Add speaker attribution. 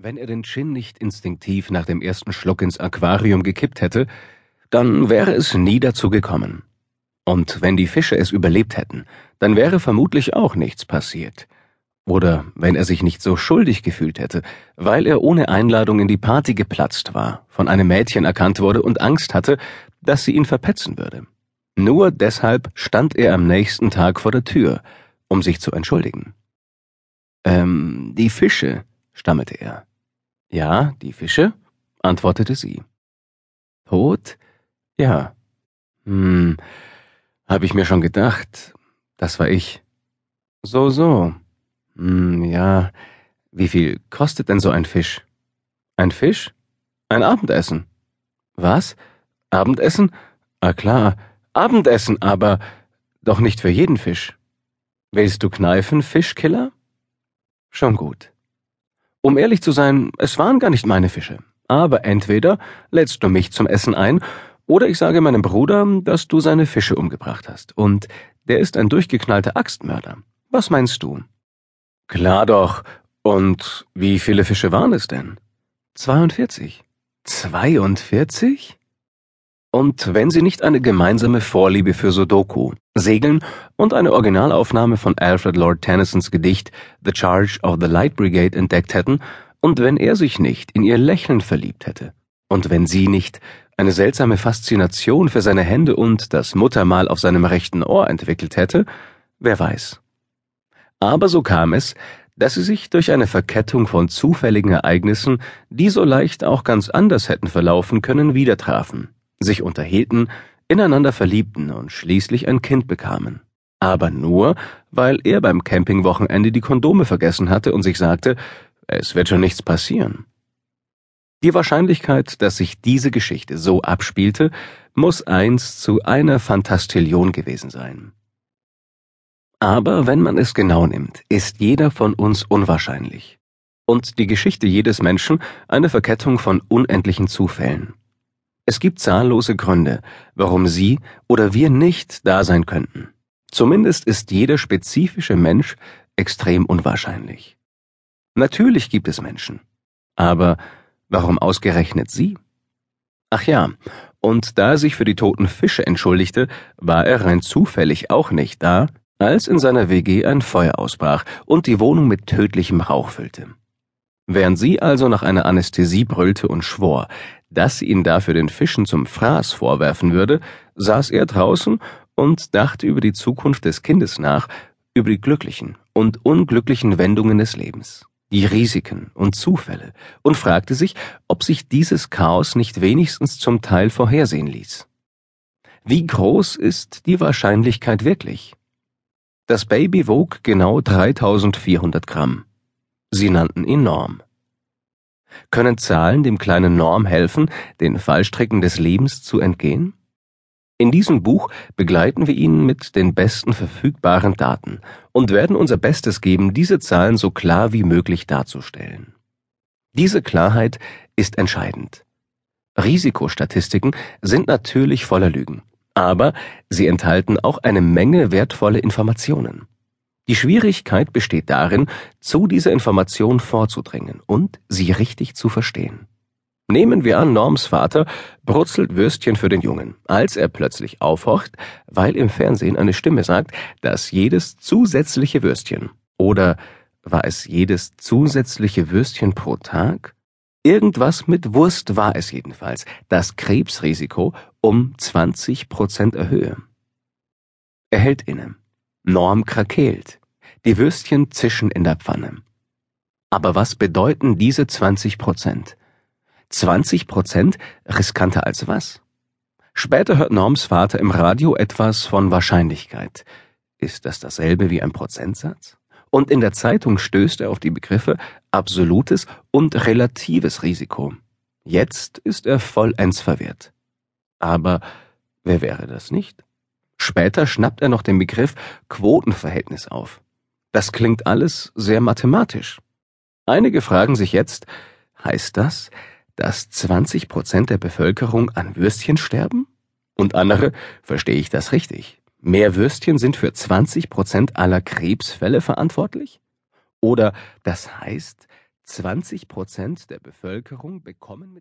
Speaker 1: Wenn er den Gin nicht instinktiv nach dem ersten Schluck ins Aquarium gekippt hätte, dann wäre es nie dazu gekommen. Und wenn die Fische es überlebt hätten, dann wäre vermutlich auch nichts passiert. Oder wenn er sich nicht so schuldig gefühlt hätte, weil er ohne Einladung in die Party geplatzt war, von einem Mädchen erkannt wurde und Angst hatte, dass sie ihn verpetzen würde. Nur deshalb stand er am nächsten Tag vor der Tür, um sich zu entschuldigen. Ähm, die Fische, stammelte er. Ja, die Fische, antwortete sie. Tot? Ja. Hm, hab ich mir schon gedacht. Das war ich. So, so. Hm, ja. Wie viel kostet denn so ein Fisch? Ein Fisch? Ein Abendessen. Was? Abendessen? Ah klar, Abendessen, aber doch nicht für jeden Fisch. Willst du kneifen, Fischkiller? Schon gut. Um ehrlich zu sein, es waren gar nicht meine Fische. Aber entweder lädst du mich zum Essen ein, oder ich sage meinem Bruder, dass du seine Fische umgebracht hast. Und der ist ein durchgeknallter Axtmörder. Was meinst du? Klar doch. Und wie viele Fische waren es denn? 42. 42? Und wenn sie nicht eine gemeinsame Vorliebe für Sudoku, Segeln und eine Originalaufnahme von Alfred Lord Tennysons Gedicht The Charge of the Light Brigade entdeckt hätten, und wenn er sich nicht in ihr Lächeln verliebt hätte, und wenn sie nicht eine seltsame Faszination für seine Hände und das Muttermal auf seinem rechten Ohr entwickelt hätte, wer weiß. Aber so kam es, dass sie sich durch eine Verkettung von zufälligen Ereignissen, die so leicht auch ganz anders hätten verlaufen können, wieder trafen sich unterhielten, ineinander verliebten und schließlich ein Kind bekamen. Aber nur, weil er beim Campingwochenende die Kondome vergessen hatte und sich sagte, es wird schon nichts passieren. Die Wahrscheinlichkeit, dass sich diese Geschichte so abspielte, muss eins zu einer Fantastillion gewesen sein. Aber wenn man es genau nimmt, ist jeder von uns unwahrscheinlich. Und die Geschichte jedes Menschen eine Verkettung von unendlichen Zufällen. Es gibt zahllose Gründe, warum Sie oder wir nicht da sein könnten. Zumindest ist jeder spezifische Mensch extrem unwahrscheinlich. Natürlich gibt es Menschen. Aber warum ausgerechnet Sie? Ach ja, und da er sich für die toten Fische entschuldigte, war er rein zufällig auch nicht da, als in seiner WG ein Feuer ausbrach und die Wohnung mit tödlichem Rauch füllte. Während sie also nach einer Anästhesie brüllte und schwor, dass sie ihn dafür den Fischen zum Fraß vorwerfen würde, saß er draußen und dachte über die Zukunft des Kindes nach, über die glücklichen und unglücklichen Wendungen des Lebens, die Risiken und Zufälle, und fragte sich, ob sich dieses Chaos nicht wenigstens zum Teil vorhersehen ließ. Wie groß ist die Wahrscheinlichkeit wirklich? Das Baby wog genau 3400 Gramm. Sie nannten ihn Norm. Können Zahlen dem kleinen Norm helfen, den Fallstricken des Lebens zu entgehen? In diesem Buch begleiten wir ihn mit den besten verfügbaren Daten und werden unser Bestes geben, diese Zahlen so klar wie möglich darzustellen. Diese Klarheit ist entscheidend. Risikostatistiken sind natürlich voller Lügen, aber sie enthalten auch eine Menge wertvolle Informationen. Die Schwierigkeit besteht darin, zu dieser Information vorzudringen und sie richtig zu verstehen. Nehmen wir an, Norms Vater brutzelt Würstchen für den Jungen, als er plötzlich aufhorcht, weil im Fernsehen eine Stimme sagt, dass jedes zusätzliche Würstchen oder war es jedes zusätzliche Würstchen pro Tag? Irgendwas mit Wurst war es jedenfalls, das Krebsrisiko um 20 Prozent erhöhe. Er hält inne. Norm krakeelt. Die Würstchen zischen in der Pfanne. Aber was bedeuten diese 20 Prozent? 20 Prozent riskanter als was? Später hört Norms Vater im Radio etwas von Wahrscheinlichkeit. Ist das dasselbe wie ein Prozentsatz? Und in der Zeitung stößt er auf die Begriffe absolutes und relatives Risiko. Jetzt ist er vollends verwirrt. Aber wer wäre das nicht? Später schnappt er noch den Begriff Quotenverhältnis auf. Das klingt alles sehr mathematisch. Einige fragen sich jetzt, heißt das, dass 20 Prozent der Bevölkerung an Würstchen sterben? Und andere, verstehe ich das richtig? Mehr Würstchen sind für 20 Prozent aller Krebsfälle verantwortlich? Oder das heißt, 20 Prozent der Bevölkerung bekommen mit